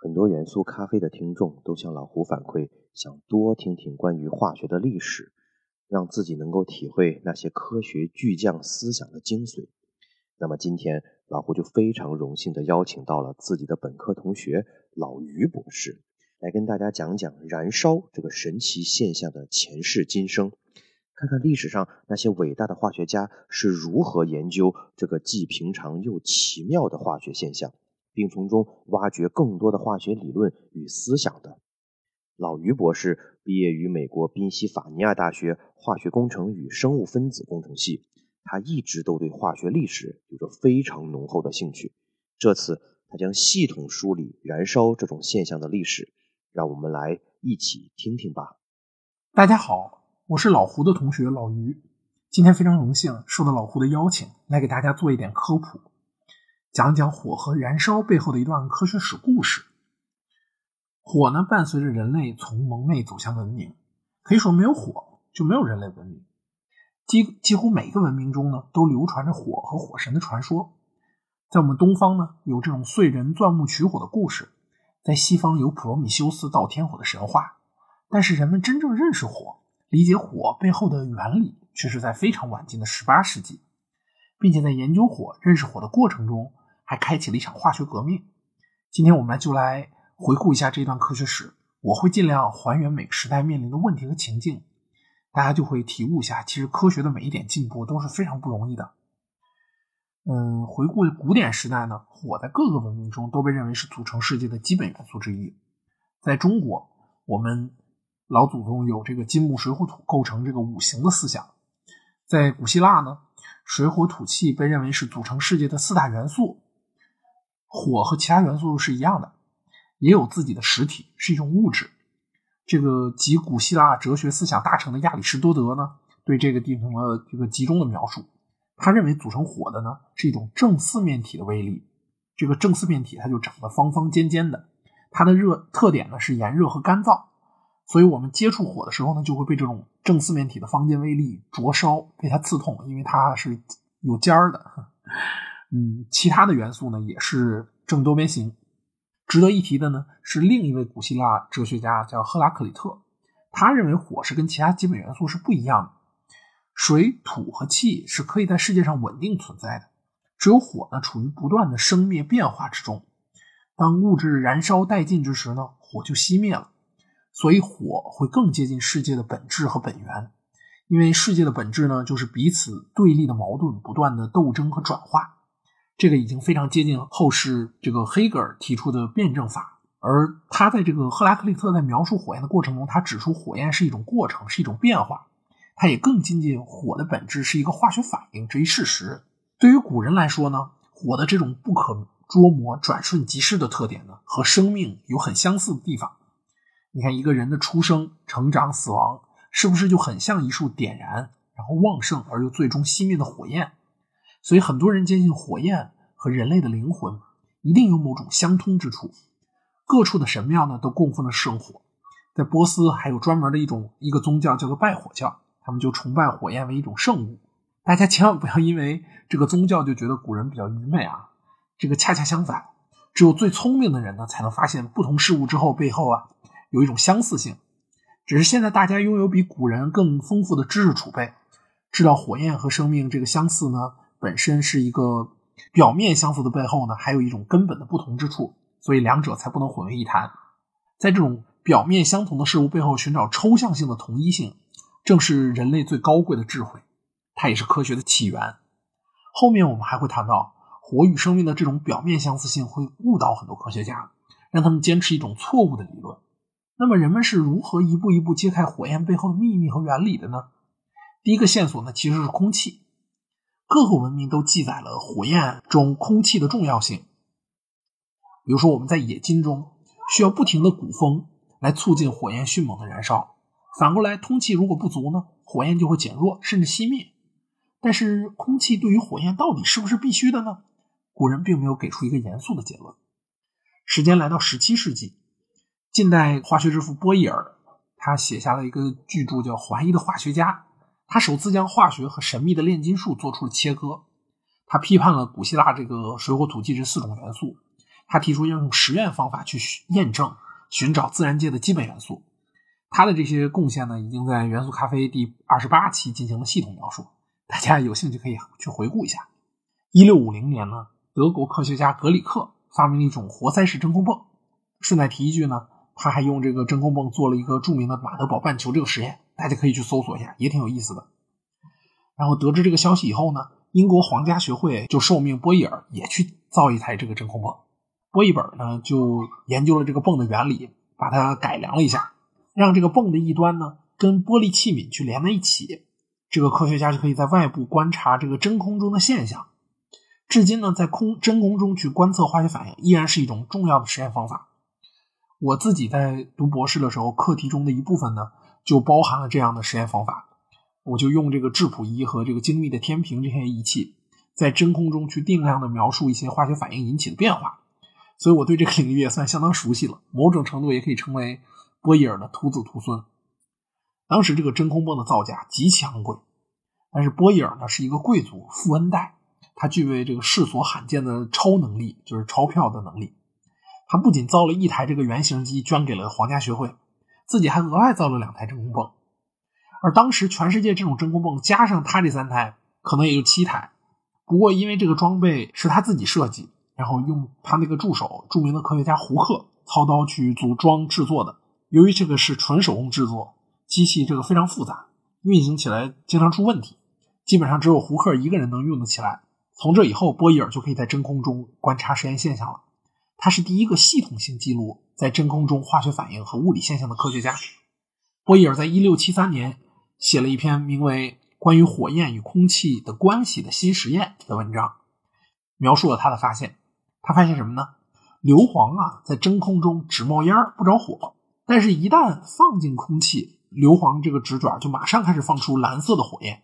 很多元素咖啡的听众都向老胡反馈，想多听听关于化学的历史，让自己能够体会那些科学巨匠思想的精髓。那么今天老胡就非常荣幸的邀请到了自己的本科同学老于博士，来跟大家讲讲燃烧这个神奇现象的前世今生，看看历史上那些伟大的化学家是如何研究这个既平常又奇妙的化学现象。并从中挖掘更多的化学理论与思想的老于博士毕业于美国宾夕法尼亚大学化学工程与生物分子工程系，他一直都对化学历史有着非常浓厚的兴趣。这次他将系统梳理燃烧这种现象的历史，让我们来一起听听吧。大家好，我是老胡的同学老于，今天非常荣幸受到老胡的邀请，来给大家做一点科普。讲讲火和燃烧背后的一段科学史故事。火呢，伴随着人类从蒙昧走向文明，可以说没有火就没有人类文明。几几乎每个文明中呢，都流传着火和火神的传说。在我们东方呢，有这种燧人钻木取火的故事；在西方有普罗米修斯造天火的神话。但是人们真正认识火、理解火背后的原理，却是在非常晚近的十八世纪，并且在研究火、认识火的过程中。还开启了一场化学革命。今天我们就来回顾一下这段科学史，我会尽量还原每个时代面临的问题和情境，大家就会体悟一下，其实科学的每一点进步都是非常不容易的。嗯，回顾古典时代呢，火在各个文明中都被认为是组成世界的基本元素之一。在中国，我们老祖宗有这个金木水火土构成这个五行的思想；在古希腊呢，水火土气被认为是组成世界的四大元素。火和其他元素是一样的，也有自己的实体，是一种物质。这个集古希腊哲学思想大成的亚里士多德呢，对这个进行了这个集中的描述。他认为组成火的呢是一种正四面体的威力。这个正四面体它就长得方方尖尖的，它的热特点呢是炎热和干燥。所以我们接触火的时候呢，就会被这种正四面体的方尖微粒灼烧，被它刺痛，因为它是有尖儿的。嗯，其他的元素呢也是正多边形。值得一提的呢是另一位古希腊哲学家叫赫拉克里特，他认为火是跟其他基本元素是不一样的。水、土和气是可以在世界上稳定存在的，只有火呢处于不断的生灭变化之中。当物质燃烧殆尽之时呢，火就熄灭了。所以火会更接近世界的本质和本源，因为世界的本质呢就是彼此对立的矛盾不断的斗争和转化。这个已经非常接近后世这个黑格尔提出的辩证法，而他在这个赫拉克利特在描述火焰的过程中，他指出火焰是一种过程，是一种变化，他也更接近火的本质是一个化学反应这一事实。对于古人来说呢，火的这种不可捉摸、转瞬即逝的特点呢，和生命有很相似的地方。你看，一个人的出生、成长、死亡，是不是就很像一束点燃然后旺盛而又最终熄灭的火焰？所以很多人坚信火焰和人类的灵魂一定有某种相通之处。各处的神庙呢都供奉着圣火，在波斯还有专门的一种一个宗教叫做拜火教，他们就崇拜火焰为一种圣物。大家千万不要因为这个宗教就觉得古人比较愚昧啊，这个恰恰相反，只有最聪明的人呢才能发现不同事物之后背后啊有一种相似性。只是现在大家拥有比古人更丰富的知识储备，知道火焰和生命这个相似呢。本身是一个表面相似的背后呢，还有一种根本的不同之处，所以两者才不能混为一谈。在这种表面相同的事物背后寻找抽象性的同一性，正是人类最高贵的智慧，它也是科学的起源。后面我们还会谈到，火与生命的这种表面相似性会误导很多科学家，让他们坚持一种错误的理论。那么人们是如何一步一步揭开火焰背后的秘密和原理的呢？第一个线索呢，其实是空气。各个文明都记载了火焰中空气的重要性。比如说，我们在冶金中需要不停的鼓风来促进火焰迅猛的燃烧，反过来，通气如果不足呢，火焰就会减弱甚至熄灭。但是，空气对于火焰到底是不是必须的呢？古人并没有给出一个严肃的结论。时间来到十七世纪，近代化学之父波义耳，他写下了一个巨著叫《怀疑的化学家》，他首次将化学和神秘的炼金术做出了切割。他批判了古希腊这个水火土气这四种元素，他提出要用实验方法去验证、寻找自然界的基本元素。他的这些贡献呢，已经在《元素咖啡》第二十八期进行了系统描述，大家有兴趣可以去回顾一下。一六五零年呢，德国科学家格里克发明了一种活塞式真空泵。顺带提一句呢，他还用这个真空泵做了一个著名的马德堡半球这个实验，大家可以去搜索一下，也挺有意思的。然后得知这个消息以后呢，英国皇家学会就受命波义尔也去造一台这个真空泵。波义本呢就研究了这个泵的原理，把它改良了一下。让这个泵的一端呢跟玻璃器皿去连在一起，这个科学家就可以在外部观察这个真空中的现象。至今呢，在空真空中去观测化学反应依然是一种重要的实验方法。我自己在读博士的时候，课题中的一部分呢就包含了这样的实验方法。我就用这个质谱仪和这个精密的天平这些仪器，在真空中去定量的描述一些化学反应引起的变化。所以我对这个领域也算相当熟悉了，某种程度也可以称为。波义尔的徒子徒孙，当时这个真空泵的造价极其昂贵，但是波义尔呢是一个贵族富恩代，他具备这个世所罕见的超能力，就是钞票的能力。他不仅造了一台这个原型机捐给了皇家学会，自己还额外造了两台真空泵。而当时全世界这种真空泵加上他这三台，可能也就七台。不过因为这个装备是他自己设计，然后用他那个助手著名的科学家胡克操刀去组装制作的。由于这个是纯手工制作，机器这个非常复杂，运行起来经常出问题，基本上只有胡克一个人能用得起来。从这以后，波义尔就可以在真空中观察实验现象了。他是第一个系统性记录在真空中化学反应和物理现象的科学家。波伊尔在一六七三年写了一篇名为《关于火焰与空气的关系的新实验》的文章，描述了他的发现。他发现什么呢？硫磺啊，在真空中只冒烟不着火。但是，一旦放进空气，硫磺这个纸卷就马上开始放出蓝色的火焰。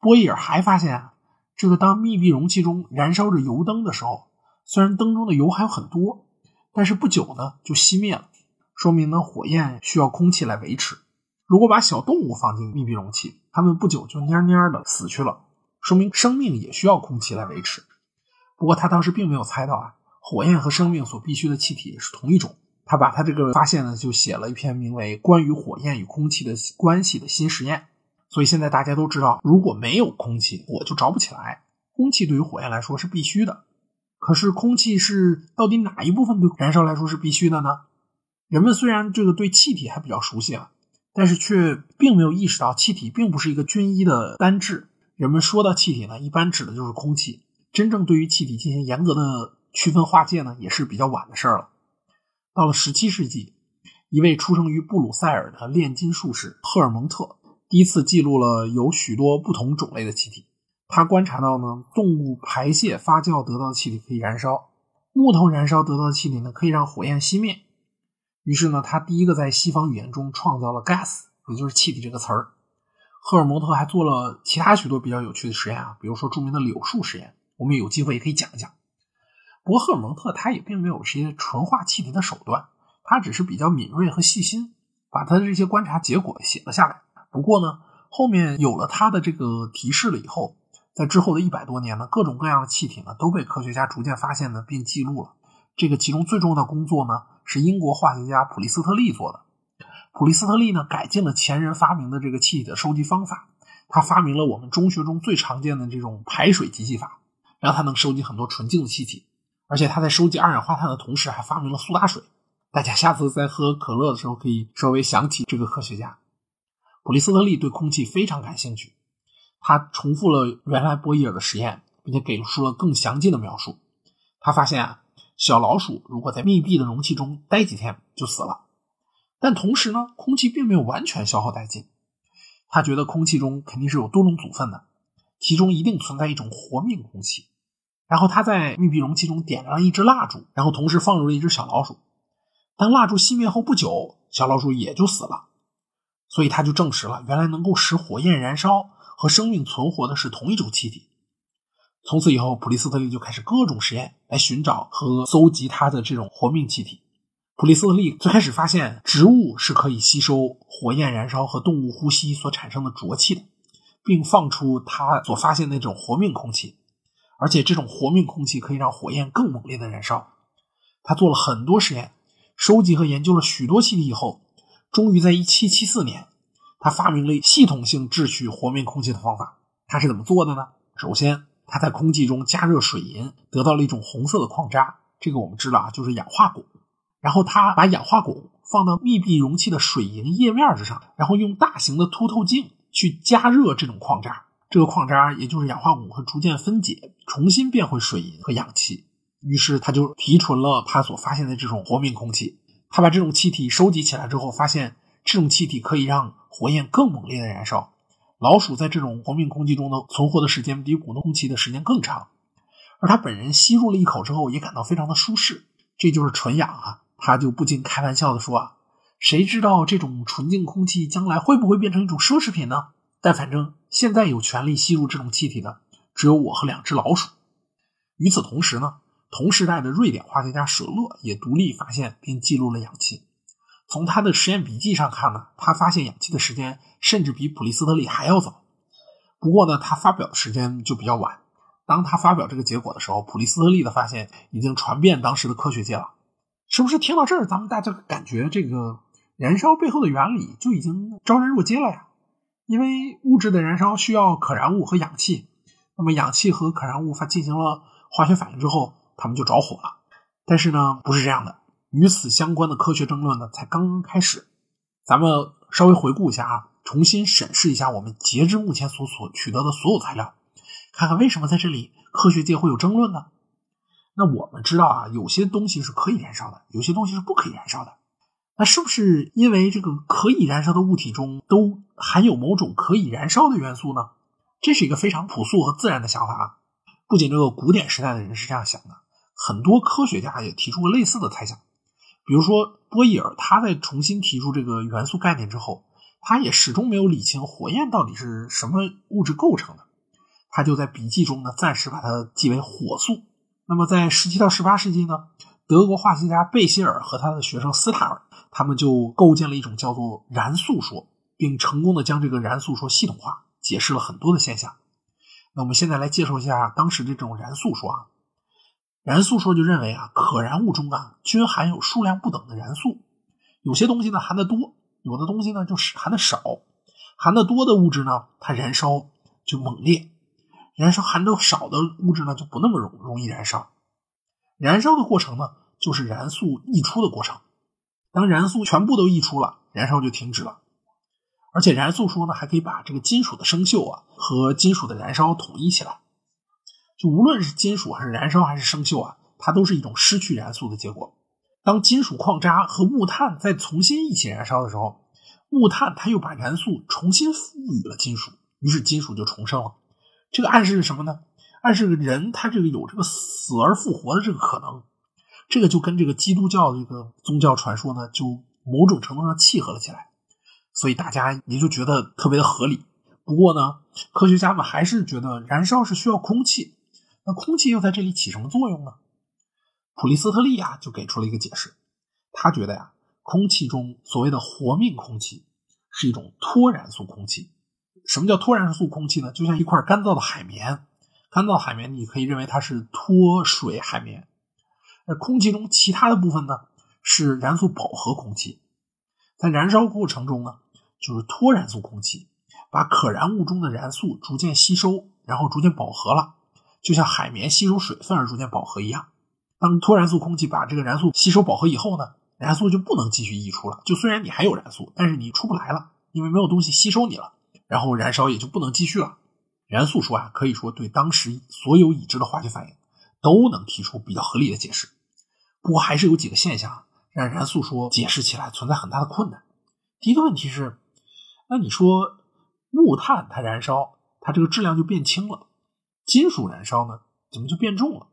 波伊尔还发现啊，这个当密闭容器中燃烧着油灯的时候，虽然灯中的油还有很多，但是不久呢就熄灭了，说明呢火焰需要空气来维持。如果把小动物放进密闭容器，它们不久就蔫蔫的死去了，说明生命也需要空气来维持。不过他当时并没有猜到啊，火焰和生命所必需的气体是同一种。他把他这个发现呢，就写了一篇名为《关于火焰与空气的关系的新实验》。所以现在大家都知道，如果没有空气，火就着不起来。空气对于火焰来说是必须的。可是空气是到底哪一部分对燃烧来说是必须的呢？人们虽然这个对气体还比较熟悉啊，但是却并没有意识到气体并不是一个均一的单质。人们说到气体呢，一般指的就是空气。真正对于气体进行严格的区分划界呢，也是比较晚的事儿了。到了十七世纪，一位出生于布鲁塞尔的炼金术士赫尔蒙特第一次记录了有许多不同种类的气体。他观察到呢，动物排泄发酵得到的气体可以燃烧，木头燃烧得到的气体呢可以让火焰熄灭。于是呢，他第一个在西方语言中创造了 gas，也就是气体这个词儿。赫尔蒙特还做了其他许多比较有趣的实验啊，比如说著名的柳树实验，我们有机会也可以讲一讲。不过，赫尔蒙特他也并没有这些纯化气体的手段，他只是比较敏锐和细心，把他的这些观察结果写了下来。不过呢，后面有了他的这个提示了以后，在之后的一百多年呢，各种各样的气体呢都被科学家逐渐发现呢并记录了。这个其中最重要的工作呢，是英国化学家普利斯特利做的。普利斯特利呢改进了前人发明的这个气体的收集方法，他发明了我们中学中最常见的这种排水集气法，让他能收集很多纯净的气体。而且他在收集二氧化碳的同时，还发明了苏打水。大家下次在喝可乐的时候，可以稍微想起这个科学家普利斯特利。对空气非常感兴趣，他重复了原来波义尔的实验，并且给出了更详尽的描述。他发现啊，小老鼠如果在密闭的容器中待几天就死了，但同时呢，空气并没有完全消耗殆尽。他觉得空气中肯定是有多种组分的，其中一定存在一种活命空气。然后他在密闭容器中点燃了一支蜡烛，然后同时放入了一只小老鼠。当蜡烛熄灭后不久，小老鼠也就死了。所以他就证实了，原来能够使火焰燃烧和生命存活的是同一种气体。从此以后，普利斯特利就开始各种实验来寻找和搜集它的这种活命气体。普利斯特利最开始发现植物是可以吸收火焰燃烧和动物呼吸所产生的浊气的，并放出他所发现那种活命空气，而且这种活命空气可以让火焰更猛烈的燃烧。他做了很多实验，收集和研究了许多气体以后，终于在1774年，他发明了系统性制取活命空气的方法。他是怎么做的呢？首先，他在空气中加热水银，得到了一种红色的矿渣，这个我们知道啊，就是氧化汞。然后他把氧化汞放到密闭容器的水银液面之上，然后用大型的凸透镜去加热这种矿渣，这个矿渣也就是氧化汞会逐渐分解，重新变回水银和氧气。于是他就提纯了他所发现的这种活命空气。他把这种气体收集起来之后，发现这种气体可以让火焰更猛烈的燃烧。老鼠在这种活命空气中的存活的时间比普通空气的时间更长，而他本人吸入了一口之后也感到非常的舒适。这就是纯氧啊。他就不禁开玩笑的说：“啊，谁知道这种纯净空气将来会不会变成一种奢侈品呢？但反正现在有权利吸入这种气体的只有我和两只老鼠。”与此同时呢，同时代的瑞典化学家舍勒也独立发现并记录了氧气。从他的实验笔记上看呢，他发现氧气的时间甚至比普利斯特利还要早。不过呢，他发表的时间就比较晚。当他发表这个结果的时候，普利斯特利的发现已经传遍当时的科学界了。是不是听到这儿，咱们大家感觉这个燃烧背后的原理就已经昭然若揭了呀？因为物质的燃烧需要可燃物和氧气，那么氧气和可燃物发进行了化学反应之后，它们就着火了。但是呢，不是这样的，与此相关的科学争论呢才刚刚开始。咱们稍微回顾一下啊，重新审视一下我们截至目前所所取得的所有材料，看看为什么在这里科学界会有争论呢？那我们知道啊，有些东西是可以燃烧的，有些东西是不可以燃烧的。那是不是因为这个可以燃烧的物体中都含有某种可以燃烧的元素呢？这是一个非常朴素和自然的想法啊。不仅这个古典时代的人是这样想的，很多科学家也提出过类似的猜想。比如说波义尔，他在重新提出这个元素概念之后，他也始终没有理清火焰到底是什么物质构成的。他就在笔记中呢，暂时把它记为火素。那么，在十七到十八世纪呢，德国化学家贝希尔和他的学生斯塔尔，他们就构建了一种叫做燃素说，并成功的将这个燃素说系统化，解释了很多的现象。那我们现在来介绍一下当时这种燃素说啊。燃素说就认为啊，可燃物中啊均含有数量不等的燃素，有些东西呢含得多，有的东西呢就是含的少。含得多的物质呢，它燃烧就猛烈。燃烧含的少的物质呢，就不那么容容易燃烧。燃烧的过程呢，就是燃素溢出的过程。当燃素全部都溢出了，燃烧就停止了。而且燃素说呢，还可以把这个金属的生锈啊和金属的燃烧统一起来。就无论是金属还是燃烧还是生锈啊，它都是一种失去燃素的结果。当金属矿渣和木炭再重新一起燃烧的时候，木炭它又把燃素重新赋予了金属，于是金属就重生了。这个暗示是什么呢？暗示人他这个有这个死而复活的这个可能，这个就跟这个基督教这个宗教传说呢，就某种程度上契合了起来，所以大家也就觉得特别的合理。不过呢，科学家们还是觉得燃烧是需要空气，那空气又在这里起什么作用呢？普利斯特利啊就给出了一个解释，他觉得呀，空气中所谓的活命空气是一种脱燃素空气。什么叫脱燃素空气呢？就像一块干燥的海绵，干燥海绵你可以认为它是脱水海绵。而空气中其他的部分呢，是燃素饱和空气。在燃烧过程中呢，就是脱燃素空气，把可燃物中的燃素逐渐吸收，然后逐渐饱和了，就像海绵吸收水分而逐渐饱和一样。当脱燃素空气把这个燃素吸收饱和以后呢，燃素就不能继续溢出了。就虽然你还有燃素，但是你出不来了，因为没有东西吸收你了。然后燃烧也就不能继续了。燃素说啊，可以说对当时所有已知的化学反应都能提出比较合理的解释。不过还是有几个现象让燃素说解释起来存在很大的困难。第一个问题是，那你说木炭它燃烧，它这个质量就变轻了；金属燃烧呢，怎么就变重了？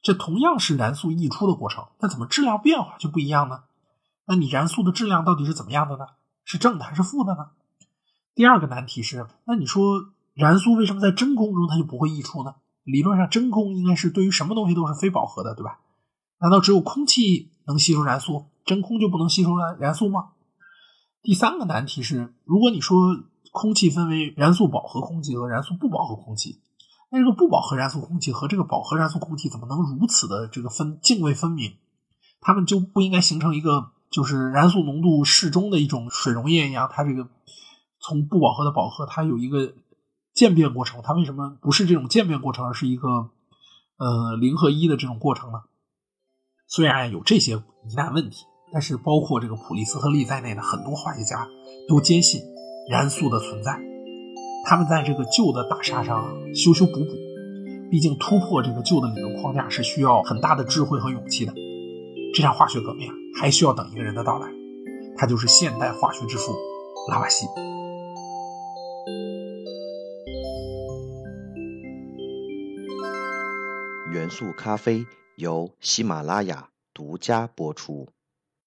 这同样是燃素溢出的过程，那怎么质量变化就不一样呢？那你燃素的质量到底是怎么样的呢？是正的还是负的呢？第二个难题是，那你说燃素为什么在真空中它就不会溢出呢？理论上真空应该是对于什么东西都是非饱和的，对吧？难道只有空气能吸收燃素，真空就不能吸收燃燃素吗？第三个难题是，如果你说空气分为燃素饱和空气和燃素不饱和空气，那这个不饱和燃素空气和这个饱和燃素空气怎么能如此的这个分泾渭分明？它们就不应该形成一个就是燃素浓度适中的一种水溶液一样？它这个从不饱和的饱和，它有一个渐变过程，它为什么不是这种渐变过程，而是一个呃零和一的这种过程呢？虽然有这些疑难问题，但是包括这个普利斯特利在内的很多化学家都坚信燃素的存在。他们在这个旧的大厦上修修补补，毕竟突破这个旧的理论框架是需要很大的智慧和勇气的。这场化学革命，还需要等一个人的到来，他就是现代化学之父拉瓦锡。元素咖啡由喜马拉雅独家播出。